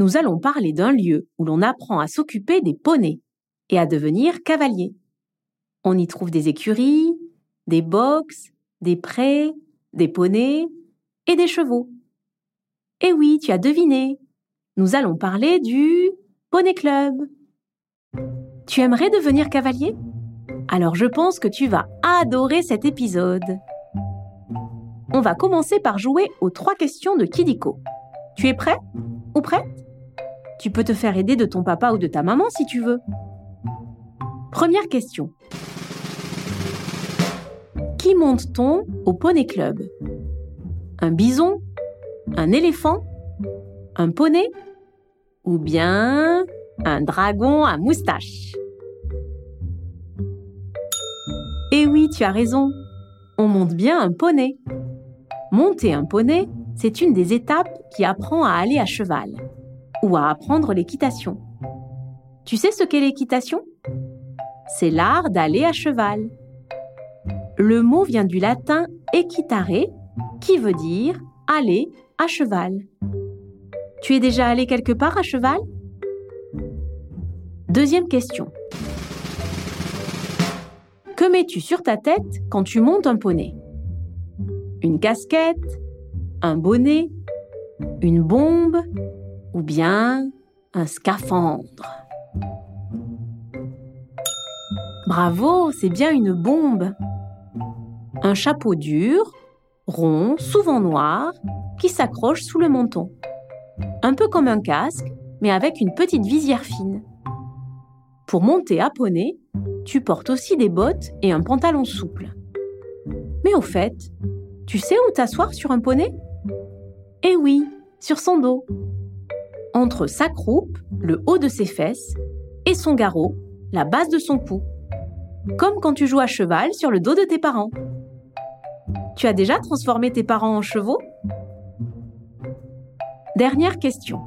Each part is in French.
nous allons parler d'un lieu où l'on apprend à s'occuper des poneys et à devenir cavalier. On y trouve des écuries, des box, des prés, des poneys et des chevaux. Eh oui, tu as deviné. Nous allons parler du Poney Club. Tu aimerais devenir cavalier? Alors je pense que tu vas adorer cet épisode. On va commencer par jouer aux trois questions de Kidiko. Tu es prêt ou prête? Tu peux te faire aider de ton papa ou de ta maman si tu veux. Première question. Qui monte-t-on au Poney Club? Un bison? Un éléphant? Un poney? Ou bien un dragon à moustache? Eh oui, tu as raison. On monte bien un poney. Monter un poney, c'est une des étapes qui apprend à aller à cheval ou à apprendre l'équitation. Tu sais ce qu'est l'équitation? C'est l'art d'aller à cheval. Le mot vient du latin equitare, qui veut dire aller à cheval. Tu es déjà allé quelque part à cheval? Deuxième question. Que mets-tu sur ta tête quand tu montes un poney? Une casquette? Un bonnet? Une bombe? Ou bien un scaphandre Bravo, c'est bien une bombe. Un chapeau dur, rond, souvent noir, qui s'accroche sous le menton. Un peu comme un casque, mais avec une petite visière fine. Pour monter à poney, tu portes aussi des bottes et un pantalon souple. Mais au fait, tu sais où t'asseoir sur un poney? Eh oui, sur son dos. Entre sa croupe, le haut de ses fesses, et son garrot, la base de son cou. Comme quand tu joues à cheval sur le dos de tes parents. Tu as déjà transformé tes parents en chevaux? Dernière question.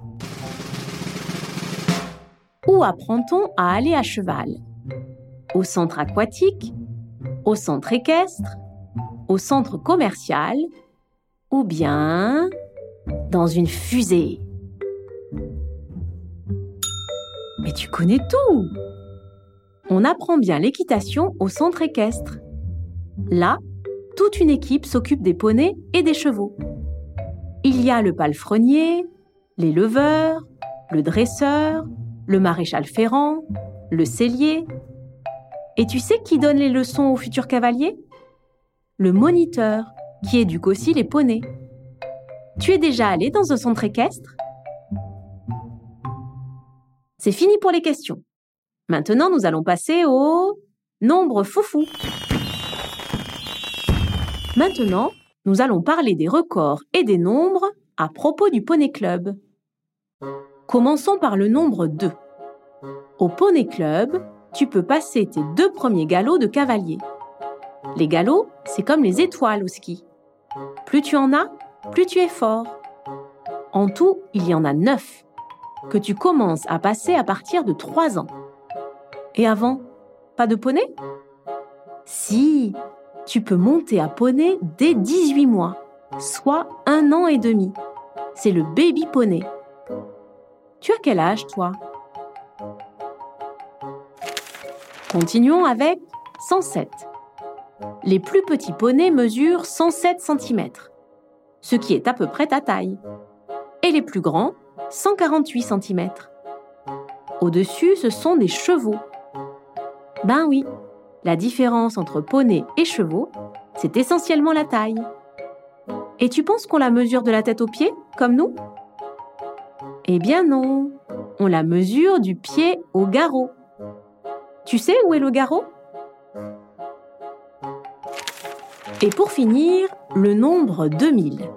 Où apprend-on à aller à cheval? Au centre aquatique? Au centre équestre? Au centre commercial? Ou bien dans une fusée? Mais tu connais tout On apprend bien l'équitation au centre équestre. Là, toute une équipe s'occupe des poneys et des chevaux. Il y a le palefrenier, les leveurs, le dresseur, le maréchal Ferrand, le cellier. Et tu sais qui donne les leçons aux futurs cavaliers Le moniteur, qui éduque aussi les poneys. Tu es déjà allé dans un centre équestre? C'est fini pour les questions. Maintenant, nous allons passer au nombre foufou. Maintenant, nous allons parler des records et des nombres à propos du Poney Club. Commençons par le nombre 2. Au Poney Club, tu peux passer tes deux premiers galops de cavalier. Les galops, c'est comme les étoiles au ski. Plus tu en as, plus tu es fort. En tout, il y en a 9 que tu commences à passer à partir de 3 ans. Et avant, pas de poney? Si, tu peux monter à poney dès 18 mois, soit un an et demi. C'est le baby poney. Tu as quel âge, toi? Continuons avec 107. Les plus petits poneys mesurent 107 cm, ce qui est à peu près ta taille. Et les plus grands, 148 cm. Au-dessus, ce sont des chevaux. Ben oui, la différence entre poney et chevaux, c'est essentiellement la taille. Et tu penses qu'on la mesure de la tête aux pieds, comme nous? Eh bien non, on la mesure du pied au garrot. Tu sais où est le garrot? Et pour finir, le nombre 2000.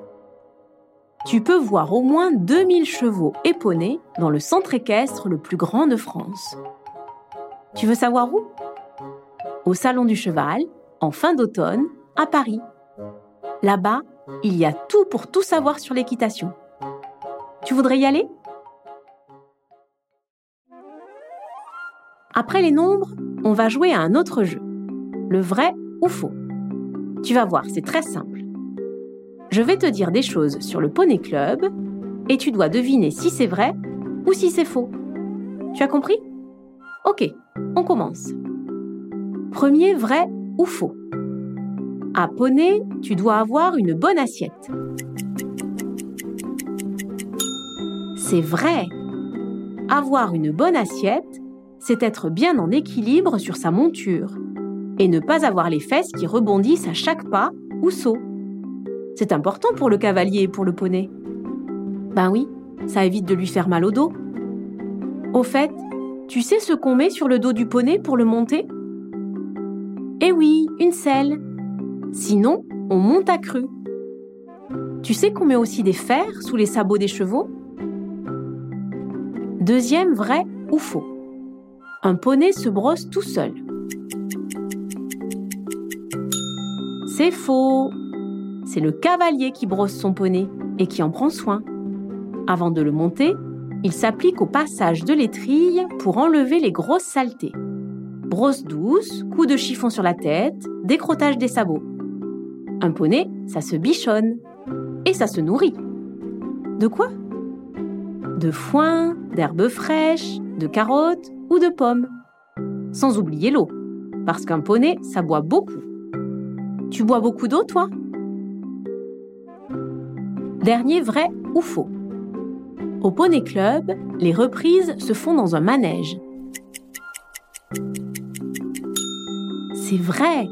Tu peux voir au moins 2000 chevaux éponnés dans le centre équestre le plus grand de France. Tu veux savoir où? Au Salon du Cheval, en fin d'automne, à Paris. Là-bas, il y a tout pour tout savoir sur l'équitation. Tu voudrais y aller? Après les nombres, on va jouer à un autre jeu. Le vrai ou faux? Tu vas voir, c'est très simple. Je vais te dire des choses sur le Poney Club et tu dois deviner si c'est vrai ou si c'est faux. Tu as compris? Ok, on commence. Premier vrai ou faux? À Poney, tu dois avoir une bonne assiette. C'est vrai. Avoir une bonne assiette, c'est être bien en équilibre sur sa monture et ne pas avoir les fesses qui rebondissent à chaque pas ou saut. C'est important pour le cavalier et pour le poney. Ben oui, ça évite de lui faire mal au dos. Au fait, tu sais ce qu'on met sur le dos du poney pour le monter? Eh oui, une selle. Sinon, on monte à cru. Tu sais qu'on met aussi des fers sous les sabots des chevaux? Deuxième vrai ou faux. Un poney se brosse tout seul. C'est faux. C'est le cavalier qui brosse son poney et qui en prend soin. Avant de le monter, il s'applique au passage de l'étrille pour enlever les grosses saletés. Brosse douce, coup de chiffon sur la tête, décrotage des sabots. Un poney, ça se bichonne. Et ça se nourrit. De quoi? De foin, d'herbes fraîches, de carottes ou de pommes. Sans oublier l'eau, parce qu'un poney, ça boit beaucoup. Tu bois beaucoup d'eau, toi? Dernier vrai ou faux Au Poney Club, les reprises se font dans un manège. C'est vrai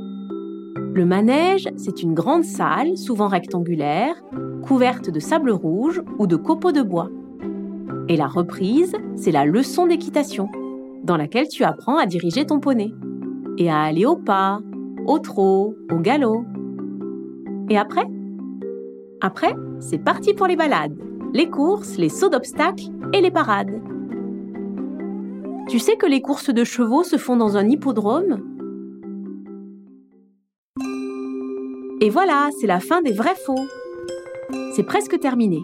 Le manège, c'est une grande salle, souvent rectangulaire, couverte de sable rouge ou de copeaux de bois. Et la reprise, c'est la leçon d'équitation, dans laquelle tu apprends à diriger ton poney et à aller au pas, au trot, au galop. Et après? Après, c'est parti pour les balades, les courses, les sauts d'obstacles et les parades. Tu sais que les courses de chevaux se font dans un hippodrome? Et voilà, c'est la fin des vrais faux. C'est presque terminé.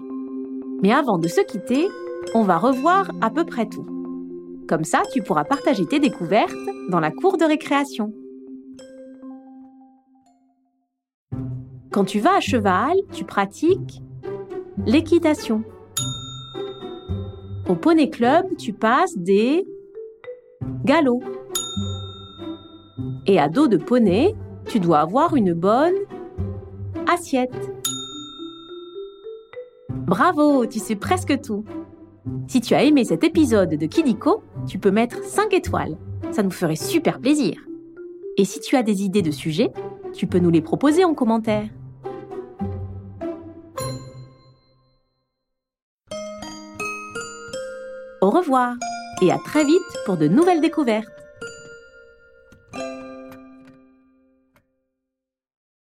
Mais avant de se quitter, on va revoir à peu près tout. Comme ça, tu pourras partager tes découvertes dans la cour de récréation. Quand tu vas à cheval, tu pratiques l'équitation. Au poney club, tu passes des galops. Et à dos de poney, tu dois avoir une bonne assiette. Bravo, tu sais presque tout. Si tu as aimé cet épisode de Kidiko, tu peux mettre 5 étoiles. Ça nous ferait super plaisir. Et si tu as des idées de sujets, tu peux nous les proposer en commentaire. Au revoir et à très vite pour de nouvelles découvertes.